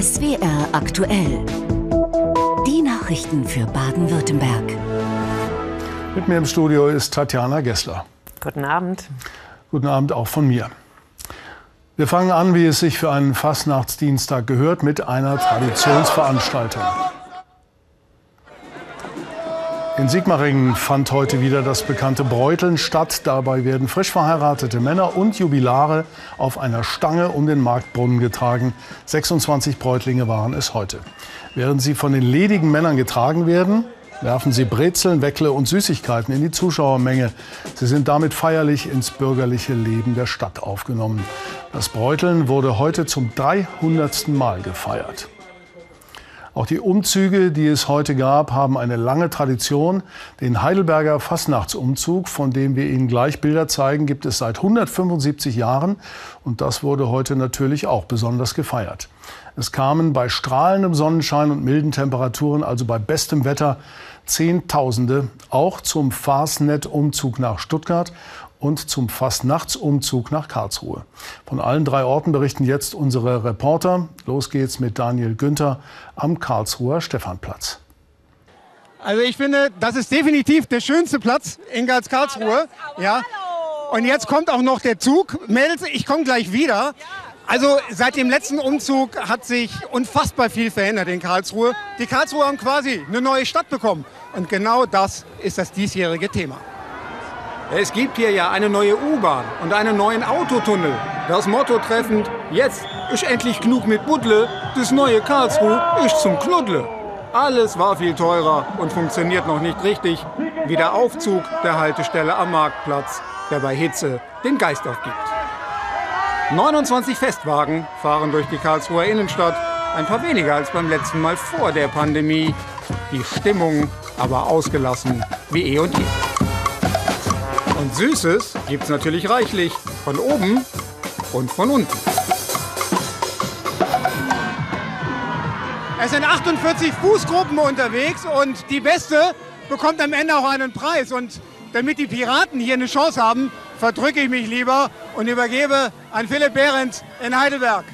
SWR aktuell. Die Nachrichten für Baden-Württemberg. Mit mir im Studio ist Tatjana Gessler. Guten Abend. Guten Abend auch von mir. Wir fangen an, wie es sich für einen Fastnachtsdienstag gehört, mit einer Traditionsveranstaltung. In Sigmaringen fand heute wieder das bekannte Bräuteln statt. Dabei werden frisch verheiratete Männer und Jubilare auf einer Stange um den Marktbrunnen getragen. 26 Bräutlinge waren es heute. Während sie von den ledigen Männern getragen werden, werfen sie Brezeln, Weckle und Süßigkeiten in die Zuschauermenge. Sie sind damit feierlich ins bürgerliche Leben der Stadt aufgenommen. Das Bräuteln wurde heute zum 300. Mal gefeiert. Auch die Umzüge, die es heute gab, haben eine lange Tradition. Den Heidelberger Fastnachtsumzug, von dem wir Ihnen gleich Bilder zeigen, gibt es seit 175 Jahren. Und das wurde heute natürlich auch besonders gefeiert. Es kamen bei strahlendem Sonnenschein und milden Temperaturen, also bei bestem Wetter, Zehntausende auch zum Fastnet-Umzug nach Stuttgart und zum Fastnachtsumzug nach Karlsruhe. Von allen drei Orten berichten jetzt unsere Reporter. Los geht's mit Daniel Günther am Karlsruher Stephanplatz. Also ich finde, das ist definitiv der schönste Platz in ganz Karlsruhe. Ja. Und jetzt kommt auch noch der Zug. Mädels, ich komme gleich wieder. Also seit dem letzten Umzug hat sich unfassbar viel verändert in Karlsruhe. Die Karlsruhe haben quasi eine neue Stadt bekommen. Und genau das ist das diesjährige Thema. Es gibt hier ja eine neue U-Bahn und einen neuen Autotunnel. Das Motto treffend, jetzt ist endlich genug mit Buddle, das neue Karlsruhe ist zum Knuddle. Alles war viel teurer und funktioniert noch nicht richtig, wie der Aufzug der Haltestelle am Marktplatz, der bei Hitze den Geist aufgibt. 29 Festwagen fahren durch die Karlsruher Innenstadt, ein paar weniger als beim letzten Mal vor der Pandemie. Die Stimmung aber ausgelassen wie eh und je. Und Süßes gibt's natürlich reichlich. Von oben und von unten. Es sind 48 Fußgruppen unterwegs und die beste bekommt am Ende auch einen Preis. Und damit die Piraten hier eine Chance haben, verdrücke ich mich lieber und übergebe an Philipp Behrendt in Heidelberg.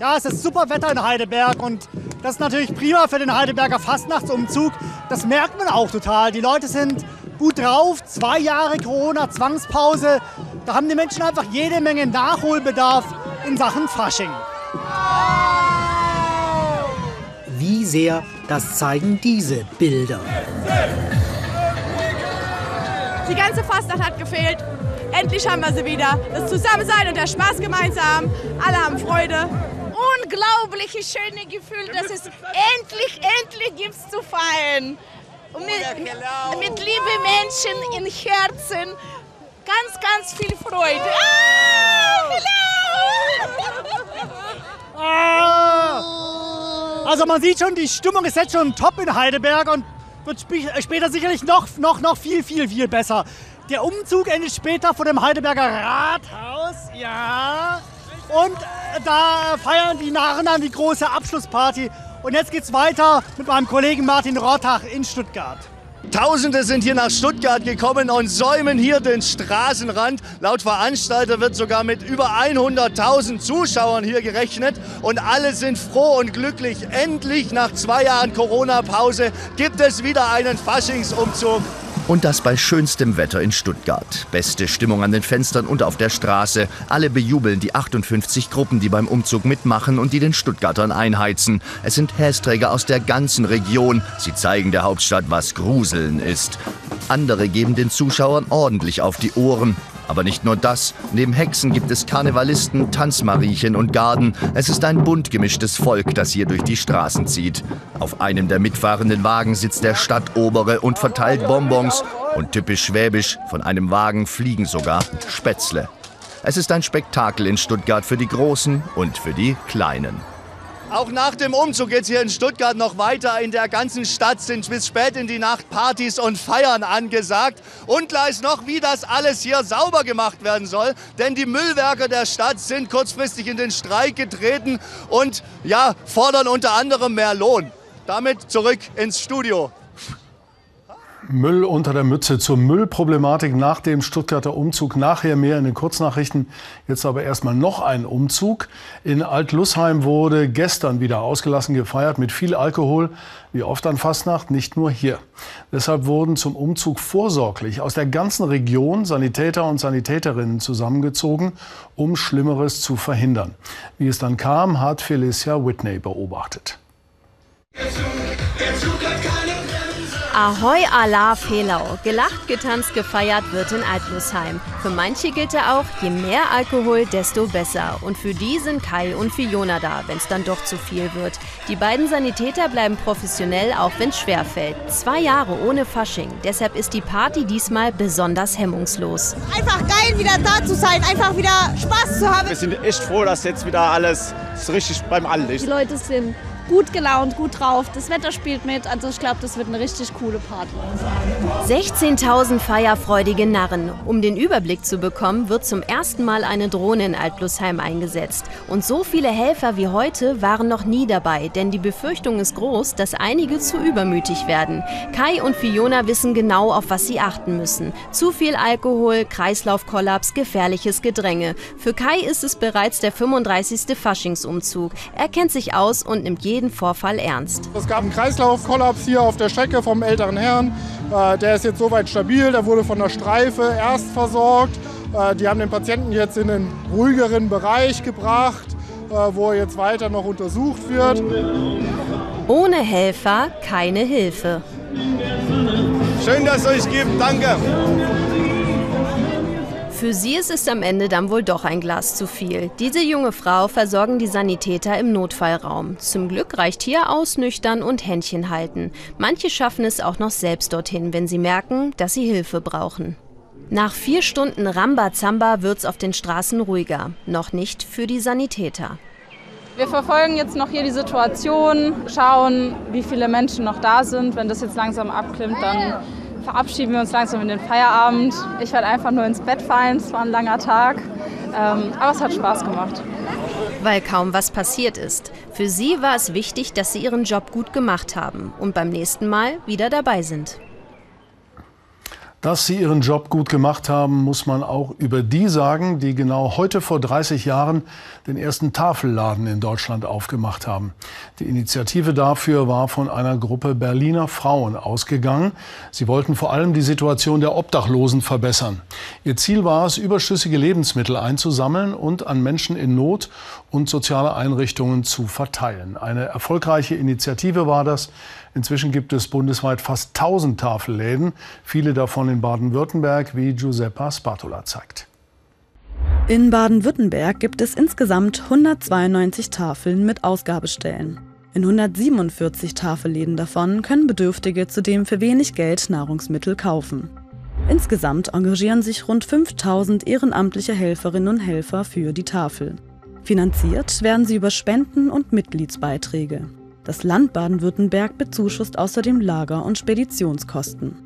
Ja, es ist super Wetter in Heidelberg und das ist natürlich prima für den Heidelberger Fastnachtsumzug. Das merkt man auch total. Die Leute sind gut drauf. Zwei Jahre Corona-Zwangspause. Da haben die Menschen einfach jede Menge Nachholbedarf in Sachen Fasching. Wie sehr, das zeigen diese Bilder. Die ganze Fastnacht hat gefehlt. Endlich haben wir sie wieder. Das Zusammensein und der Spaß gemeinsam. Alle haben Freude. Unglaubliches schöne Gefühl, dass es endlich, endlich gibt zu feiern und mit, mit lieben Menschen in Herzen ganz, ganz viel Freude. Ah, ah! Also man sieht schon, die Stimmung ist jetzt schon top in Heidelberg und wird später sicherlich noch, noch, noch viel, viel, viel besser. Der Umzug endet später vor dem Heidelberger Rathaus, ja. Und da feiern die Narren dann die große Abschlussparty und jetzt geht's weiter mit meinem Kollegen Martin Rottach in Stuttgart. Tausende sind hier nach Stuttgart gekommen und säumen hier den Straßenrand. Laut Veranstalter wird sogar mit über 100.000 Zuschauern hier gerechnet. Und alle sind froh und glücklich. Endlich nach zwei Jahren Corona-Pause gibt es wieder einen Faschingsumzug und das bei schönstem Wetter in Stuttgart. Beste Stimmung an den Fenstern und auf der Straße. Alle bejubeln die 58 Gruppen, die beim Umzug mitmachen und die den Stuttgartern einheizen. Es sind Hästräger aus der ganzen Region. Sie zeigen der Hauptstadt, was Gruseln ist. Andere geben den Zuschauern ordentlich auf die Ohren. Aber nicht nur das. Neben Hexen gibt es Karnevalisten, Tanzmariechen und Garden. Es ist ein bunt gemischtes Volk, das hier durch die Straßen zieht. Auf einem der mitfahrenden Wagen sitzt der Stadtobere und verteilt Bonbons. Und typisch schwäbisch, von einem Wagen fliegen sogar Spätzle. Es ist ein Spektakel in Stuttgart für die Großen und für die Kleinen. Auch nach dem Umzug geht es hier in Stuttgart noch weiter. In der ganzen Stadt sind bis spät in die Nacht Partys und Feiern angesagt. Unklar ist noch, wie das alles hier sauber gemacht werden soll. Denn die Müllwerker der Stadt sind kurzfristig in den Streik getreten und ja, fordern unter anderem mehr Lohn. Damit zurück ins Studio. Müll unter der Mütze zur Müllproblematik nach dem Stuttgarter Umzug. Nachher mehr in den Kurznachrichten. Jetzt aber erstmal noch ein Umzug. In Alt-Lussheim wurde gestern wieder ausgelassen gefeiert mit viel Alkohol, wie oft an Fastnacht, nicht nur hier. Deshalb wurden zum Umzug vorsorglich aus der ganzen Region Sanitäter und Sanitäterinnen zusammengezogen, um Schlimmeres zu verhindern. Wie es dann kam, hat Felicia Whitney beobachtet. Der Zug, der Zug Ahoi Allah Fehlau. Gelacht, getanzt, gefeiert wird in Altlusheim. Für manche gilt er auch, je mehr Alkohol, desto besser. Und für die sind Kai und Fiona da, wenn es dann doch zu viel wird. Die beiden Sanitäter bleiben professionell, auch wenn es schwerfällt. Zwei Jahre ohne Fasching. Deshalb ist die Party diesmal besonders hemmungslos. Einfach geil, wieder da zu sein, einfach wieder Spaß zu haben. Wir sind echt froh, dass jetzt wieder alles so richtig beim Allen ist. Die Leute sind gut gelaunt, gut drauf. Das Wetter spielt mit. Also ich glaube, das wird eine richtig coole Party. 16.000 feierfreudige Narren. Um den Überblick zu bekommen, wird zum ersten Mal eine Drohne in Altblusheim eingesetzt. Und so viele Helfer wie heute waren noch nie dabei, denn die Befürchtung ist groß, dass einige zu übermütig werden. Kai und Fiona wissen genau, auf was sie achten müssen. Zu viel Alkohol, Kreislaufkollaps, gefährliches Gedränge. Für Kai ist es bereits der 35. Faschingsumzug. Er kennt sich aus und nimmt jeden jeden Vorfall ernst. Es gab einen Kreislaufkollaps hier auf der Strecke vom älteren Herrn. Äh, der ist jetzt soweit stabil. Der wurde von der Streife erst versorgt. Äh, die haben den Patienten jetzt in einen ruhigeren Bereich gebracht, äh, wo er jetzt weiter noch untersucht wird. Ohne Helfer keine Hilfe. Schön, dass es euch gibt. Danke. Für sie ist es am Ende dann wohl doch ein Glas zu viel. Diese junge Frau versorgen die Sanitäter im Notfallraum. Zum Glück reicht hier ausnüchtern und Händchen halten. Manche schaffen es auch noch selbst dorthin, wenn sie merken, dass sie Hilfe brauchen. Nach vier Stunden Rambazamba wird's auf den Straßen ruhiger. Noch nicht für die Sanitäter. Wir verfolgen jetzt noch hier die Situation, schauen, wie viele Menschen noch da sind. Wenn das jetzt langsam abklimmt, dann verabschieden wir uns langsam in den Feierabend. Ich werde einfach nur ins Bett fallen. Es war ein langer Tag, ähm, aber es hat Spaß gemacht. Weil kaum was passiert ist. Für sie war es wichtig, dass sie ihren Job gut gemacht haben und beim nächsten Mal wieder dabei sind. Dass sie ihren Job gut gemacht haben, muss man auch über die sagen, die genau heute vor 30 Jahren den ersten Tafelladen in Deutschland aufgemacht haben. Die Initiative dafür war von einer Gruppe Berliner Frauen ausgegangen. Sie wollten vor allem die Situation der Obdachlosen verbessern. Ihr Ziel war es, überschüssige Lebensmittel einzusammeln und an Menschen in Not und soziale Einrichtungen zu verteilen. Eine erfolgreiche Initiative war das. Inzwischen gibt es bundesweit fast 1000 Tafelläden, viele davon in Baden-Württemberg, wie Giuseppa Spatola zeigt. In Baden-Württemberg gibt es insgesamt 192 Tafeln mit Ausgabestellen. In 147 Tafelläden davon können Bedürftige zudem für wenig Geld Nahrungsmittel kaufen. Insgesamt engagieren sich rund 5000 ehrenamtliche Helferinnen und Helfer für die Tafel. Finanziert werden sie über Spenden und Mitgliedsbeiträge. Das Land Baden-Württemberg bezuschusst außerdem Lager- und Speditionskosten.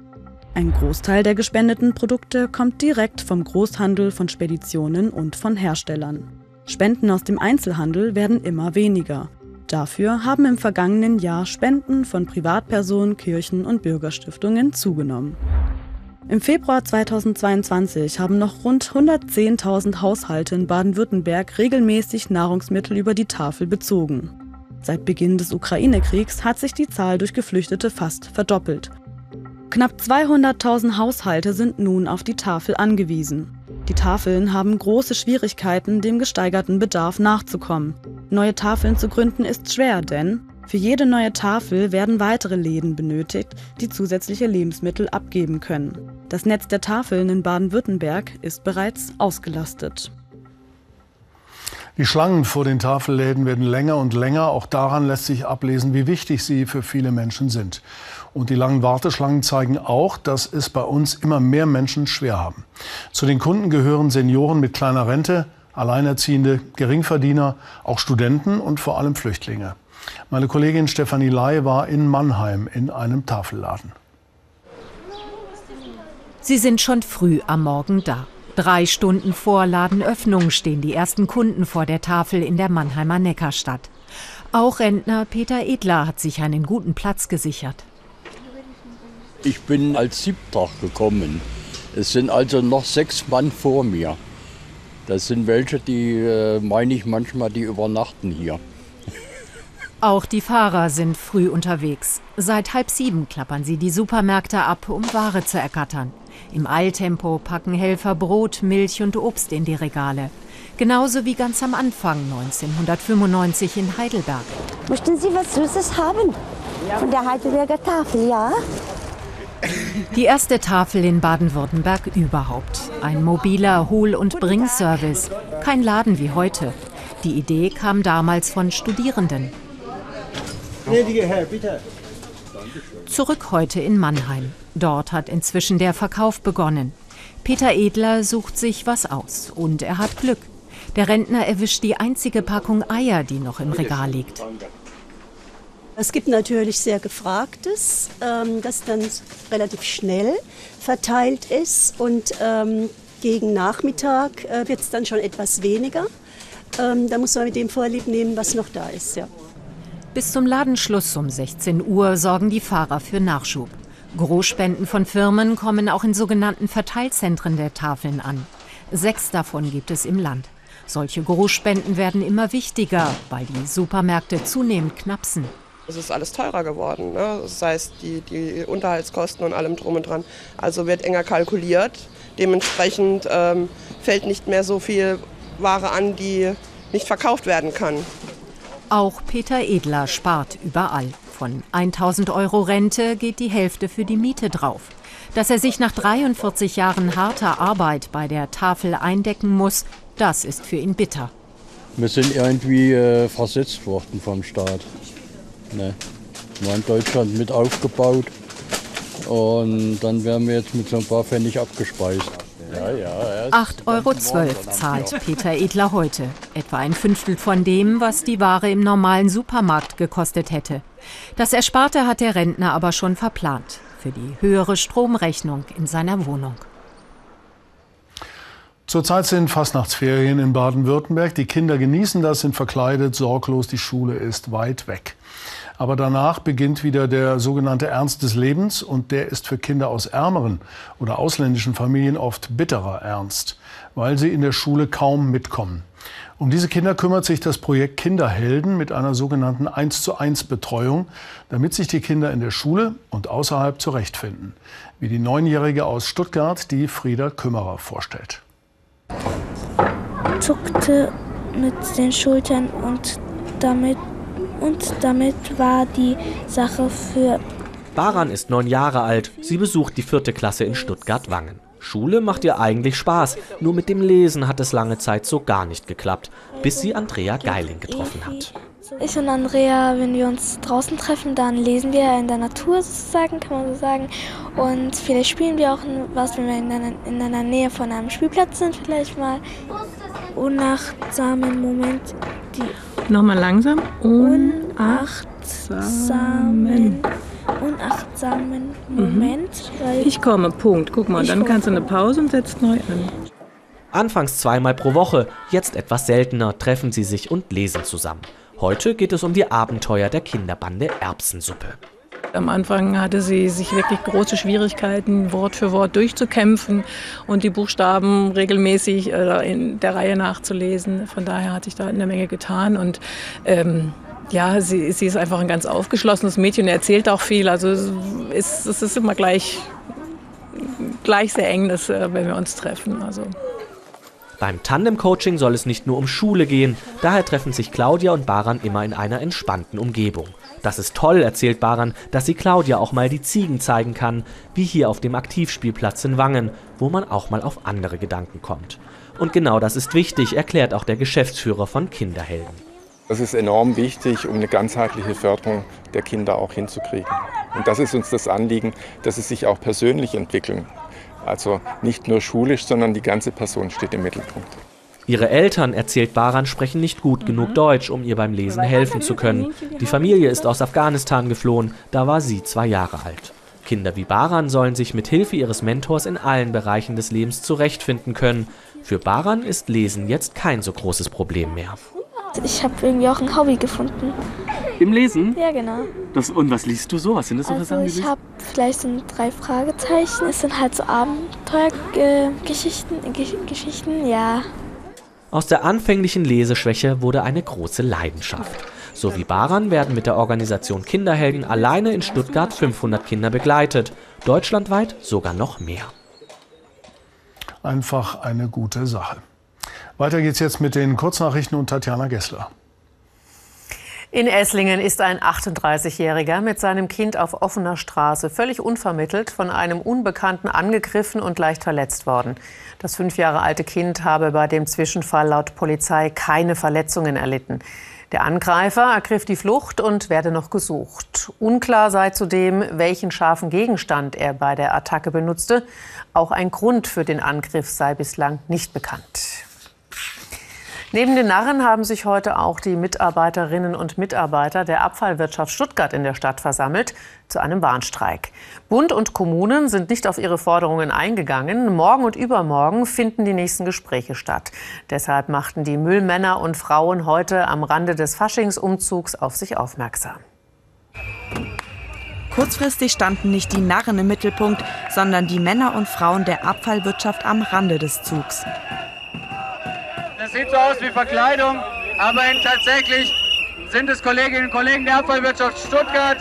Ein Großteil der gespendeten Produkte kommt direkt vom Großhandel, von Speditionen und von Herstellern. Spenden aus dem Einzelhandel werden immer weniger. Dafür haben im vergangenen Jahr Spenden von Privatpersonen, Kirchen und Bürgerstiftungen zugenommen. Im Februar 2022 haben noch rund 110.000 Haushalte in Baden-Württemberg regelmäßig Nahrungsmittel über die Tafel bezogen. Seit Beginn des Ukraine-Kriegs hat sich die Zahl durch Geflüchtete fast verdoppelt. Knapp 200.000 Haushalte sind nun auf die Tafel angewiesen. Die Tafeln haben große Schwierigkeiten, dem gesteigerten Bedarf nachzukommen. Neue Tafeln zu gründen ist schwer, denn für jede neue Tafel werden weitere Läden benötigt, die zusätzliche Lebensmittel abgeben können. Das Netz der Tafeln in Baden-Württemberg ist bereits ausgelastet. Die Schlangen vor den Tafelläden werden länger und länger. Auch daran lässt sich ablesen, wie wichtig sie für viele Menschen sind. Und die langen Warteschlangen zeigen auch, dass es bei uns immer mehr Menschen schwer haben. Zu den Kunden gehören Senioren mit kleiner Rente, Alleinerziehende, Geringverdiener, auch Studenten und vor allem Flüchtlinge. Meine Kollegin Stefanie Lai war in Mannheim in einem Tafelladen. Sie sind schon früh am Morgen da. Drei Stunden vor Ladenöffnung stehen die ersten Kunden vor der Tafel in der Mannheimer Neckarstadt. Auch Rentner Peter Edler hat sich einen guten Platz gesichert. Ich bin als Siebtag gekommen. Es sind also noch sechs Mann vor mir. Das sind welche, die äh, meine ich manchmal, die übernachten hier. Auch die Fahrer sind früh unterwegs. Seit halb sieben klappern sie die Supermärkte ab, um Ware zu ergattern. Im Eiltempo packen Helfer Brot, Milch und Obst in die Regale. Genauso wie ganz am Anfang 1995 in Heidelberg. Möchten Sie was Süßes haben? Von der Heidelberger Tafel, ja? Die erste Tafel in Baden-Württemberg überhaupt. Ein mobiler Hol- und Bringservice. Kein Laden wie heute. Die Idee kam damals von Studierenden. Gnädige Herr, bitte. Zurück heute in Mannheim. Dort hat inzwischen der Verkauf begonnen. Peter Edler sucht sich was aus und er hat Glück. Der Rentner erwischt die einzige Packung Eier, die noch im Regal liegt. Es gibt natürlich sehr Gefragtes, ähm, das dann relativ schnell verteilt ist und ähm, gegen Nachmittag äh, wird es dann schon etwas weniger. Ähm, da muss man mit dem Vorlieb nehmen, was noch da ist. Ja. Bis zum Ladenschluss um 16 Uhr sorgen die Fahrer für Nachschub. Großspenden von Firmen kommen auch in sogenannten Verteilzentren der Tafeln an. Sechs davon gibt es im Land. Solche Großspenden werden immer wichtiger, weil die Supermärkte zunehmend knapsen. Es ist alles teurer geworden, ne? das heißt die, die Unterhaltskosten und allem drum und dran. Also wird enger kalkuliert. Dementsprechend ähm, fällt nicht mehr so viel Ware an, die nicht verkauft werden kann. Auch Peter Edler spart überall. Von 1000 Euro Rente geht die Hälfte für die Miete drauf. Dass er sich nach 43 Jahren harter Arbeit bei der Tafel eindecken muss, das ist für ihn bitter. Wir sind irgendwie äh, versetzt worden vom Staat. Ne. Wir in Deutschland mit aufgebaut und dann werden wir jetzt mit so ein paar Pfennig abgespeist. Ja, ja, 8,12 Euro zahlt Peter Edler heute. Etwa ein Fünftel von dem, was die Ware im normalen Supermarkt gekostet hätte. Das Ersparte hat der Rentner aber schon verplant. Für die höhere Stromrechnung in seiner Wohnung. Zurzeit sind Fastnachtsferien in Baden-Württemberg. Die Kinder genießen das, sind verkleidet, sorglos. Die Schule ist weit weg. Aber danach beginnt wieder der sogenannte Ernst des Lebens und der ist für Kinder aus ärmeren oder ausländischen Familien oft bitterer Ernst, weil sie in der Schule kaum mitkommen. Um diese Kinder kümmert sich das Projekt Kinderhelden mit einer sogenannten 1 zu 1 Betreuung, damit sich die Kinder in der Schule und außerhalb zurechtfinden. Wie die Neunjährige aus Stuttgart, die Frieda Kümmerer vorstellt. Zuckte mit den Schultern und damit und damit war die Sache für. Baran ist neun Jahre alt. Sie besucht die vierte Klasse in Stuttgart-Wangen. Schule macht ihr eigentlich Spaß, nur mit dem Lesen hat es lange Zeit so gar nicht geklappt, bis sie Andrea Geiling getroffen hat. Ich und Andrea, wenn wir uns draußen treffen, dann lesen wir in der Natur sozusagen, kann man so sagen. Und vielleicht spielen wir auch was, wenn wir in einer, in einer Nähe von einem Spielplatz sind, vielleicht mal. Unachtsamen Moment, die Nochmal langsam. Unachtsamen. Unachtsamen Moment. Mhm. Ich komme, Punkt. Guck mal, dann kannst du eine Pause und setzt neu an. Anfangs zweimal pro Woche, jetzt etwas seltener treffen sie sich und lesen zusammen. Heute geht es um die Abenteuer der Kinderbande Erbsensuppe. Am Anfang hatte sie sich wirklich große Schwierigkeiten, Wort für Wort durchzukämpfen und die Buchstaben regelmäßig äh, in der Reihe nachzulesen. Von daher hat sich da eine Menge getan und ähm, ja, sie, sie, ist einfach ein ganz aufgeschlossenes Mädchen, erzählt auch viel. Also es ist, ist immer gleich, gleich sehr eng, dass, äh, wenn wir uns treffen. Also. Beim Tandem-Coaching soll es nicht nur um Schule gehen, daher treffen sich Claudia und Baran immer in einer entspannten Umgebung. Das ist toll, erzählt Baran, dass sie Claudia auch mal die Ziegen zeigen kann, wie hier auf dem Aktivspielplatz in Wangen, wo man auch mal auf andere Gedanken kommt. Und genau das ist wichtig, erklärt auch der Geschäftsführer von Kinderhelden. Das ist enorm wichtig, um eine ganzheitliche Förderung der Kinder auch hinzukriegen. Und das ist uns das Anliegen, dass sie sich auch persönlich entwickeln. Also nicht nur schulisch, sondern die ganze Person steht im Mittelpunkt. Ihre Eltern, erzählt Baran, sprechen nicht gut genug Deutsch, um ihr beim Lesen helfen zu können. Die Familie ist aus Afghanistan geflohen, da war sie zwei Jahre alt. Kinder wie Baran sollen sich mit Hilfe ihres Mentors in allen Bereichen des Lebens zurechtfinden können. Für Baran ist Lesen jetzt kein so großes Problem mehr. Ich habe irgendwie auch ein Hobby gefunden. Im Lesen? Ja, genau. Das, und was liest du so? Was sind das so also für Sachen? Ich habe gleich sind drei Fragezeichen. Es sind halt so Abenteuergeschichten, äh, Geschichten, ja. Aus der anfänglichen Leseschwäche wurde eine große Leidenschaft. So wie Baran werden mit der Organisation Kinderhelden alleine in Stuttgart 500 Kinder begleitet, deutschlandweit sogar noch mehr. Einfach eine gute Sache. Weiter geht's jetzt mit den Kurznachrichten und Tatjana Gessler. In Esslingen ist ein 38-Jähriger mit seinem Kind auf offener Straße völlig unvermittelt von einem Unbekannten angegriffen und leicht verletzt worden. Das fünf Jahre alte Kind habe bei dem Zwischenfall laut Polizei keine Verletzungen erlitten. Der Angreifer ergriff die Flucht und werde noch gesucht. Unklar sei zudem, welchen scharfen Gegenstand er bei der Attacke benutzte. Auch ein Grund für den Angriff sei bislang nicht bekannt. Neben den Narren haben sich heute auch die Mitarbeiterinnen und Mitarbeiter der Abfallwirtschaft Stuttgart in der Stadt versammelt zu einem Warnstreik. Bund und Kommunen sind nicht auf ihre Forderungen eingegangen. Morgen und übermorgen finden die nächsten Gespräche statt. Deshalb machten die Müllmänner und Frauen heute am Rande des Faschingsumzugs auf sich aufmerksam. Kurzfristig standen nicht die Narren im Mittelpunkt, sondern die Männer und Frauen der Abfallwirtschaft am Rande des Zugs. Das sieht so aus wie Verkleidung, aber tatsächlich sind es Kolleginnen und Kollegen der Abfallwirtschaft Stuttgart.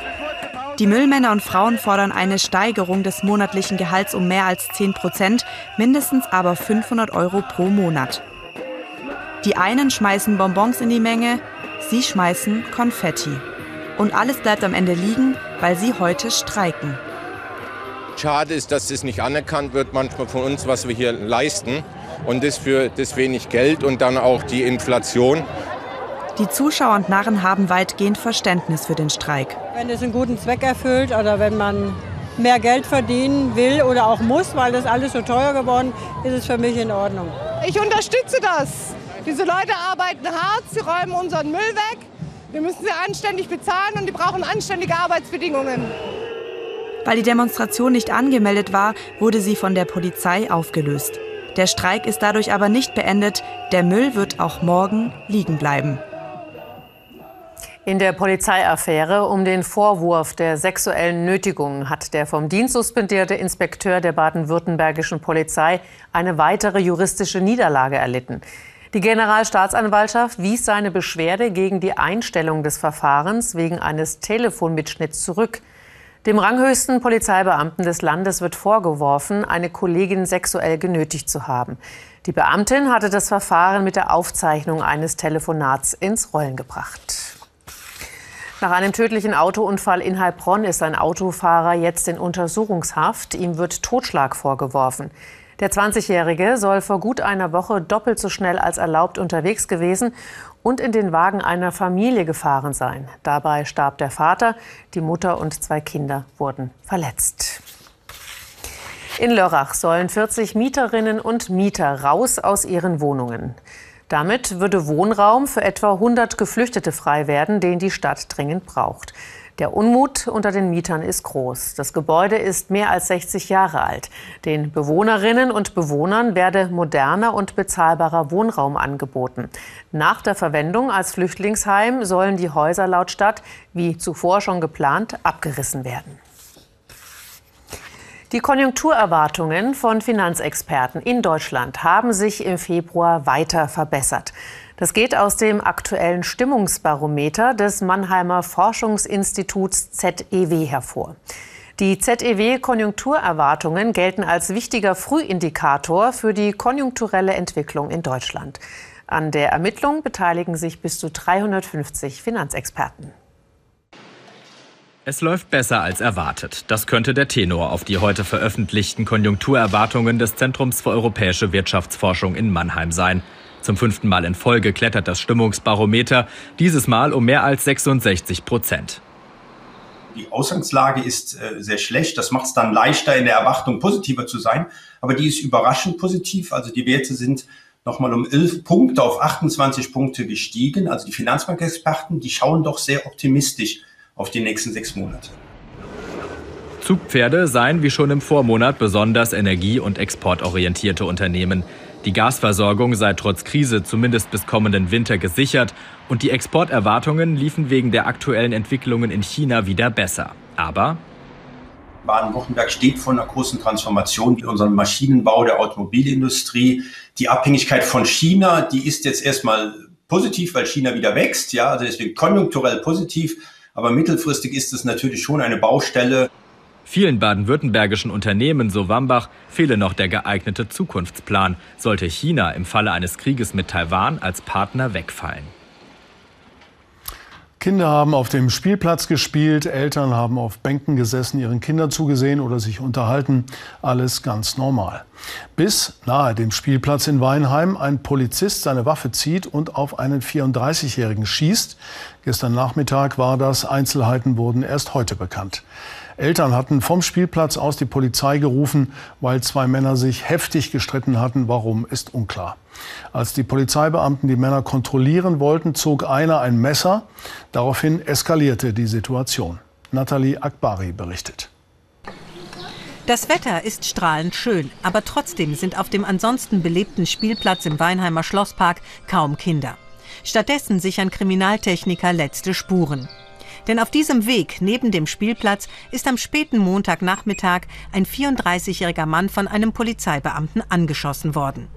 Die Müllmänner und Frauen fordern eine Steigerung des monatlichen Gehalts um mehr als 10 Prozent, mindestens aber 500 Euro pro Monat. Die einen schmeißen Bonbons in die Menge, sie schmeißen Konfetti. Und alles bleibt am Ende liegen, weil sie heute streiken. Schade ist, dass das nicht anerkannt wird manchmal von uns, was wir hier leisten und das für das wenig Geld und dann auch die Inflation. Die Zuschauer und Narren haben weitgehend Verständnis für den Streik. Wenn es einen guten Zweck erfüllt oder wenn man mehr Geld verdienen will oder auch muss, weil das alles so teuer geworden ist, ist es für mich in Ordnung. Ich unterstütze das. Diese Leute arbeiten hart, sie räumen unseren Müll weg. Wir müssen sie anständig bezahlen und die brauchen anständige Arbeitsbedingungen. Weil die Demonstration nicht angemeldet war, wurde sie von der Polizei aufgelöst. Der Streik ist dadurch aber nicht beendet. Der Müll wird auch morgen liegen bleiben. In der Polizeiaffäre um den Vorwurf der sexuellen Nötigung hat der vom Dienst suspendierte Inspekteur der baden-württembergischen Polizei eine weitere juristische Niederlage erlitten. Die Generalstaatsanwaltschaft wies seine Beschwerde gegen die Einstellung des Verfahrens wegen eines Telefonmitschnitts zurück. Dem ranghöchsten Polizeibeamten des Landes wird vorgeworfen, eine Kollegin sexuell genötigt zu haben. Die Beamtin hatte das Verfahren mit der Aufzeichnung eines Telefonats ins Rollen gebracht. Nach einem tödlichen Autounfall in Heilbronn ist ein Autofahrer jetzt in Untersuchungshaft. Ihm wird Totschlag vorgeworfen. Der 20-Jährige soll vor gut einer Woche doppelt so schnell als erlaubt unterwegs gewesen und in den Wagen einer Familie gefahren sein. Dabei starb der Vater, die Mutter und zwei Kinder wurden verletzt. In Lörrach sollen 40 Mieterinnen und Mieter raus aus ihren Wohnungen. Damit würde Wohnraum für etwa 100 Geflüchtete frei werden, den die Stadt dringend braucht. Der Unmut unter den Mietern ist groß. Das Gebäude ist mehr als 60 Jahre alt. Den Bewohnerinnen und Bewohnern werde moderner und bezahlbarer Wohnraum angeboten. Nach der Verwendung als Flüchtlingsheim sollen die Häuser laut Stadt, wie zuvor schon geplant, abgerissen werden. Die Konjunkturerwartungen von Finanzexperten in Deutschland haben sich im Februar weiter verbessert. Das geht aus dem aktuellen Stimmungsbarometer des Mannheimer Forschungsinstituts ZEW hervor. Die ZEW-Konjunkturerwartungen gelten als wichtiger Frühindikator für die konjunkturelle Entwicklung in Deutschland. An der Ermittlung beteiligen sich bis zu 350 Finanzexperten. Es läuft besser als erwartet. Das könnte der Tenor auf die heute veröffentlichten Konjunkturerwartungen des Zentrums für europäische Wirtschaftsforschung in Mannheim sein. Zum fünften Mal in Folge klettert das Stimmungsbarometer, dieses Mal um mehr als 66 Prozent. Die Ausgangslage ist äh, sehr schlecht. Das macht es dann leichter, in der Erwartung positiver zu sein. Aber die ist überraschend positiv. Also die Werte sind nochmal um 11 Punkte auf 28 Punkte gestiegen. Also die Finanzmarktexperten, die schauen doch sehr optimistisch auf die nächsten sechs Monate. Zugpferde seien wie schon im Vormonat besonders energie- und exportorientierte Unternehmen. Die Gasversorgung sei trotz Krise zumindest bis kommenden Winter gesichert und die Exporterwartungen liefen wegen der aktuellen Entwicklungen in China wieder besser. Aber Baden-Württemberg steht vor einer großen Transformation in unserem Maschinenbau der Automobilindustrie. Die Abhängigkeit von China, die ist jetzt erstmal positiv, weil China wieder wächst, ja, also deswegen konjunkturell positiv, aber mittelfristig ist es natürlich schon eine Baustelle. Vielen baden-württembergischen Unternehmen, so Wambach, fehle noch der geeignete Zukunftsplan, sollte China im Falle eines Krieges mit Taiwan als Partner wegfallen. Kinder haben auf dem Spielplatz gespielt, Eltern haben auf Bänken gesessen, ihren Kindern zugesehen oder sich unterhalten. Alles ganz normal. Bis nahe dem Spielplatz in Weinheim ein Polizist seine Waffe zieht und auf einen 34-Jährigen schießt. Gestern Nachmittag war das. Einzelheiten wurden erst heute bekannt. Eltern hatten vom Spielplatz aus die Polizei gerufen, weil zwei Männer sich heftig gestritten hatten. Warum ist unklar. Als die Polizeibeamten die Männer kontrollieren wollten, zog einer ein Messer. Daraufhin eskalierte die Situation. Nathalie Akbari berichtet. Das Wetter ist strahlend schön, aber trotzdem sind auf dem ansonsten belebten Spielplatz im Weinheimer Schlosspark kaum Kinder. Stattdessen sichern Kriminaltechniker letzte Spuren. Denn auf diesem Weg neben dem Spielplatz ist am späten Montagnachmittag ein 34-jähriger Mann von einem Polizeibeamten angeschossen worden.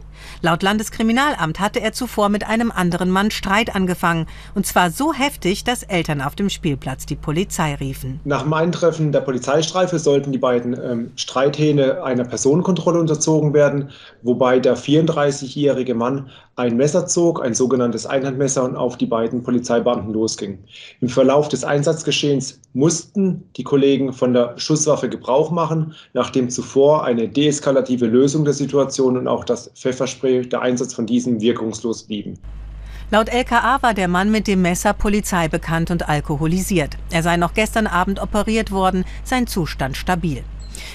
Laut Landeskriminalamt hatte er zuvor mit einem anderen Mann Streit angefangen. Und zwar so heftig, dass Eltern auf dem Spielplatz die Polizei riefen. Nach dem Eintreffen der Polizeistreife sollten die beiden ähm, Streithähne einer Personenkontrolle unterzogen werden, wobei der 34-jährige Mann ein Messer zog, ein sogenanntes Einhandmesser, und auf die beiden Polizeibeamten losging. Im Verlauf des Einsatzgeschehens mussten die Kollegen von der Schusswaffe Gebrauch machen, nachdem zuvor eine deeskalative Lösung der Situation und auch das Pfefferspray, der Einsatz von diesem wirkungslos blieben. Laut LKA war der Mann mit dem Messer Polizei bekannt und alkoholisiert. Er sei noch gestern Abend operiert worden, sein Zustand stabil.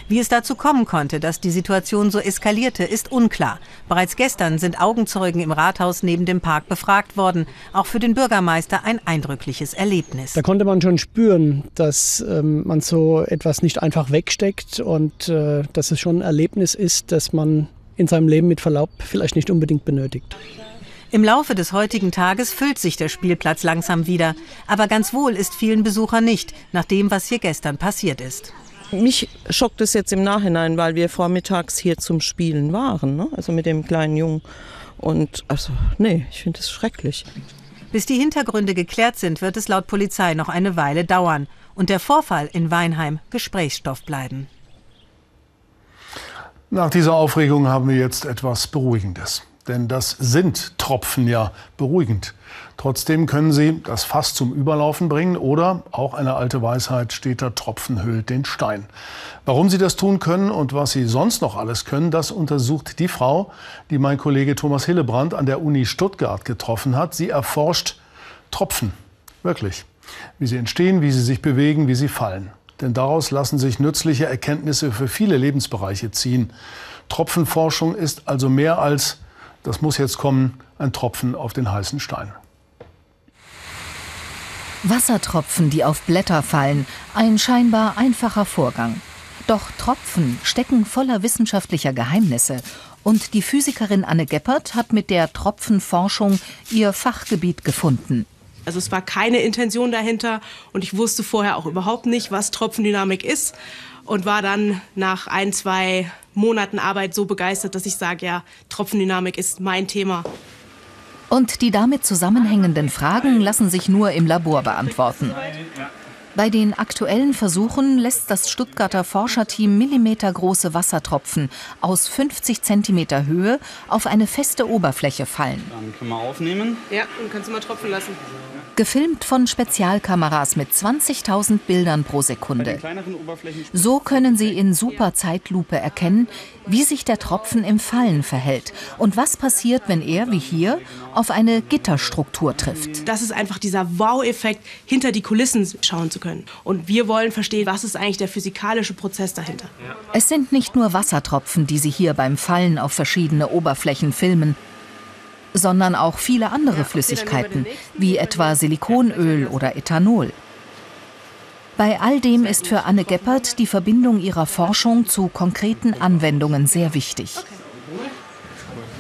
Wie es dazu kommen konnte, dass die Situation so eskalierte, ist unklar. Bereits gestern sind Augenzeugen im Rathaus neben dem Park befragt worden. Auch für den Bürgermeister ein eindrückliches Erlebnis. Da konnte man schon spüren, dass ähm, man so etwas nicht einfach wegsteckt und äh, dass es schon ein Erlebnis ist, das man in seinem Leben mit Verlaub vielleicht nicht unbedingt benötigt. Im Laufe des heutigen Tages füllt sich der Spielplatz langsam wieder. Aber ganz wohl ist vielen Besuchern nicht, nach dem, was hier gestern passiert ist. Mich schockt es jetzt im Nachhinein, weil wir vormittags hier zum Spielen waren, ne? also mit dem kleinen Jungen. Und also, nee, ich finde es schrecklich. Bis die Hintergründe geklärt sind, wird es laut Polizei noch eine Weile dauern und der Vorfall in Weinheim Gesprächsstoff bleiben. Nach dieser Aufregung haben wir jetzt etwas Beruhigendes. Denn das sind Tropfen ja beruhigend. Trotzdem können sie das Fass zum Überlaufen bringen oder, auch eine alte Weisheit, steter Tropfen hüllt den Stein. Warum sie das tun können und was sie sonst noch alles können, das untersucht die Frau, die mein Kollege Thomas Hillebrand an der Uni Stuttgart getroffen hat. Sie erforscht Tropfen. Wirklich. Wie sie entstehen, wie sie sich bewegen, wie sie fallen. Denn daraus lassen sich nützliche Erkenntnisse für viele Lebensbereiche ziehen. Tropfenforschung ist also mehr als, das muss jetzt kommen, ein Tropfen auf den heißen Stein. Wassertropfen, die auf Blätter fallen, ein scheinbar einfacher Vorgang. Doch Tropfen stecken voller wissenschaftlicher Geheimnisse. Und die Physikerin Anne Geppert hat mit der Tropfenforschung ihr Fachgebiet gefunden. Also es war keine Intention dahinter und ich wusste vorher auch überhaupt nicht, was Tropfendynamik ist und war dann nach ein, zwei Monaten Arbeit so begeistert, dass ich sage, ja, Tropfendynamik ist mein Thema. Und die damit zusammenhängenden Fragen lassen sich nur im Labor beantworten. Bei den aktuellen Versuchen lässt das Stuttgarter Forscherteam millimetergroße Wassertropfen aus 50 cm Höhe auf eine feste Oberfläche fallen. Dann können wir aufnehmen. Ja, und kannst du mal tropfen lassen. Gefilmt von Spezialkameras mit 20.000 Bildern pro Sekunde. So können sie in super Zeitlupe erkennen, wie sich der Tropfen im Fallen verhält und was passiert, wenn er, wie hier, auf eine Gitterstruktur trifft. Das ist einfach dieser Wow-Effekt, hinter die Kulissen schauen zu können. Und wir wollen verstehen, was ist eigentlich der physikalische Prozess dahinter. Es sind nicht nur Wassertropfen, die sie hier beim Fallen auf verschiedene Oberflächen filmen, sondern auch viele andere Flüssigkeiten, wie etwa Silikonöl oder Ethanol. Bei all dem ist für Anne Geppert die Verbindung ihrer Forschung zu konkreten Anwendungen sehr wichtig.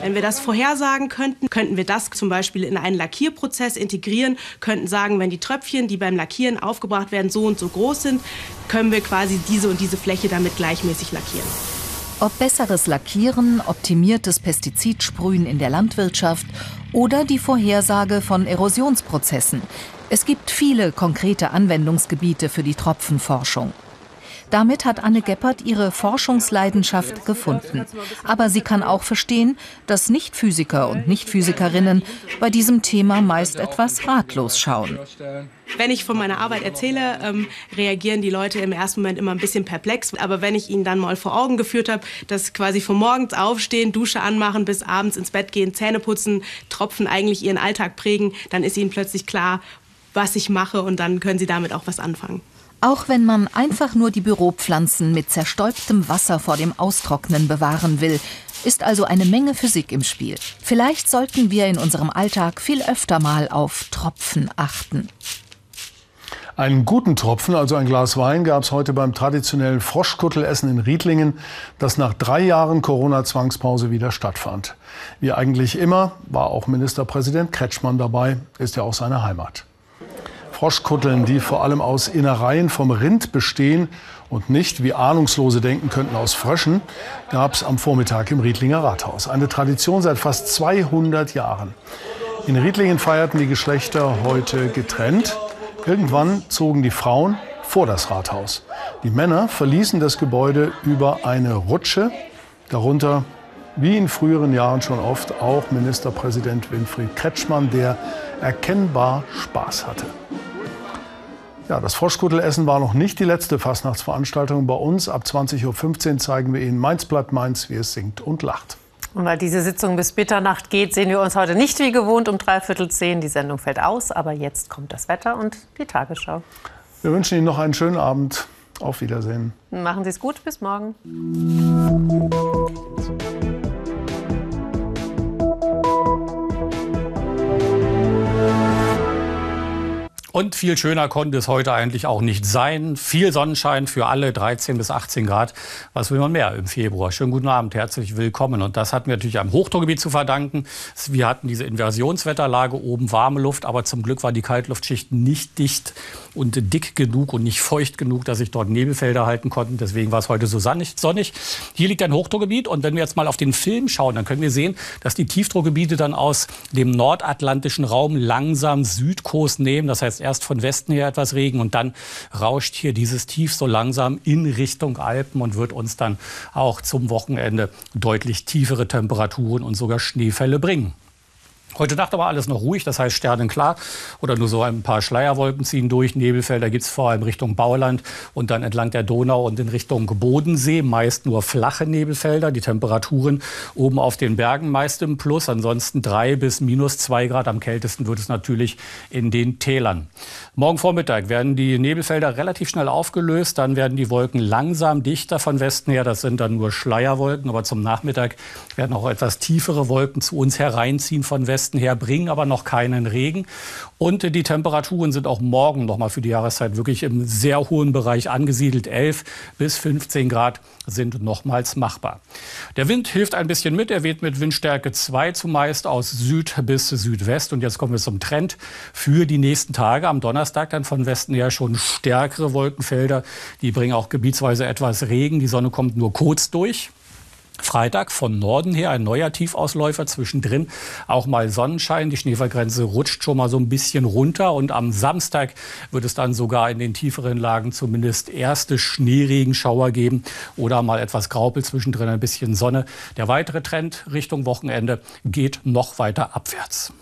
Wenn wir das vorhersagen könnten, könnten wir das zum Beispiel in einen Lackierprozess integrieren, könnten sagen, wenn die Tröpfchen, die beim Lackieren aufgebracht werden, so und so groß sind, können wir quasi diese und diese Fläche damit gleichmäßig lackieren. Ob besseres Lackieren, optimiertes Pestizidsprühen in der Landwirtschaft oder die Vorhersage von Erosionsprozessen. Es gibt viele konkrete Anwendungsgebiete für die Tropfenforschung. Damit hat Anne Geppert ihre Forschungsleidenschaft gefunden. Aber sie kann auch verstehen, dass Nichtphysiker und Nichtphysikerinnen bei diesem Thema meist etwas ratlos schauen. Wenn ich von meiner Arbeit erzähle, ähm, reagieren die Leute im ersten Moment immer ein bisschen perplex. Aber wenn ich ihnen dann mal vor Augen geführt habe, dass quasi von morgens aufstehen, Dusche anmachen, bis abends ins Bett gehen, Zähne putzen, Tropfen eigentlich ihren Alltag prägen, dann ist ihnen plötzlich klar, was ich mache und dann können sie damit auch was anfangen. Auch wenn man einfach nur die Büropflanzen mit zerstäubtem Wasser vor dem Austrocknen bewahren will, ist also eine Menge Physik im Spiel. Vielleicht sollten wir in unserem Alltag viel öfter mal auf Tropfen achten. Einen guten Tropfen, also ein Glas Wein, gab es heute beim traditionellen Froschkuttelessen in Riedlingen, das nach drei Jahren Corona-Zwangspause wieder stattfand. Wie eigentlich immer war auch Ministerpräsident Kretschmann dabei, ist ja auch seine Heimat. Froschkutteln, die vor allem aus Innereien vom Rind bestehen und nicht, wie Ahnungslose denken könnten, aus Fröschen, gab es am Vormittag im Riedlinger Rathaus. Eine Tradition seit fast 200 Jahren. In Riedlingen feierten die Geschlechter heute getrennt. Irgendwann zogen die Frauen vor das Rathaus. Die Männer verließen das Gebäude über eine Rutsche, darunter wie in früheren Jahren schon oft auch Ministerpräsident Winfried Kretschmann, der erkennbar Spaß hatte. Ja, das Froschkuttelessen war noch nicht die letzte Fastnachtsveranstaltung bei uns. Ab 20.15 Uhr zeigen wir Ihnen Mainz bleibt Mainz, wie es singt und lacht. Und weil diese Sitzung bis Mitternacht geht, sehen wir uns heute nicht wie gewohnt um dreiviertel zehn. Die Sendung fällt aus, aber jetzt kommt das Wetter und die Tagesschau. Wir wünschen Ihnen noch einen schönen Abend. Auf Wiedersehen. Machen Sie es gut. Bis morgen. Und viel schöner konnte es heute eigentlich auch nicht sein. Viel Sonnenschein für alle, 13 bis 18 Grad. Was will man mehr im Februar? Schönen guten Abend, herzlich willkommen. Und das hatten wir natürlich am Hochdruckgebiet zu verdanken. Wir hatten diese Inversionswetterlage, oben warme Luft, aber zum Glück war die Kaltluftschicht nicht dicht und dick genug und nicht feucht genug, dass sich dort Nebelfelder halten konnten. Deswegen war es heute so sonnig. Hier liegt ein Hochdruckgebiet und wenn wir jetzt mal auf den Film schauen, dann können wir sehen, dass die Tiefdruckgebiete dann aus dem nordatlantischen Raum langsam Südkurs nehmen. Das heißt erst von Westen her etwas Regen und dann rauscht hier dieses Tief so langsam in Richtung Alpen und wird uns dann auch zum Wochenende deutlich tiefere Temperaturen und sogar Schneefälle bringen. Heute Nacht aber alles noch ruhig, das heißt sternenklar oder nur so ein paar Schleierwolken ziehen durch. Nebelfelder gibt es vor allem Richtung Bauland und dann entlang der Donau und in Richtung Bodensee. Meist nur flache Nebelfelder. Die Temperaturen oben auf den Bergen meist im Plus. Ansonsten drei bis minus zwei Grad. Am kältesten wird es natürlich in den Tälern. Morgen Vormittag werden die Nebelfelder relativ schnell aufgelöst. Dann werden die Wolken langsam dichter von Westen her. Das sind dann nur Schleierwolken. Aber zum Nachmittag werden auch etwas tiefere Wolken zu uns hereinziehen von Westen. Westen her, bringen aber noch keinen Regen. Und die Temperaturen sind auch morgen noch mal für die Jahreszeit wirklich im sehr hohen Bereich angesiedelt. 11 bis 15 Grad sind nochmals machbar. Der Wind hilft ein bisschen mit. Er weht mit Windstärke 2 zumeist aus Süd bis Südwest. Und jetzt kommen wir zum Trend für die nächsten Tage. Am Donnerstag dann von Westen her schon stärkere Wolkenfelder. Die bringen auch gebietsweise etwas Regen. Die Sonne kommt nur kurz durch. Freitag von Norden her ein neuer Tiefausläufer, zwischendrin auch mal Sonnenschein. Die Schneefallgrenze rutscht schon mal so ein bisschen runter und am Samstag wird es dann sogar in den tieferen Lagen zumindest erste Schneeregenschauer geben oder mal etwas Graupel, zwischendrin ein bisschen Sonne. Der weitere Trend Richtung Wochenende geht noch weiter abwärts.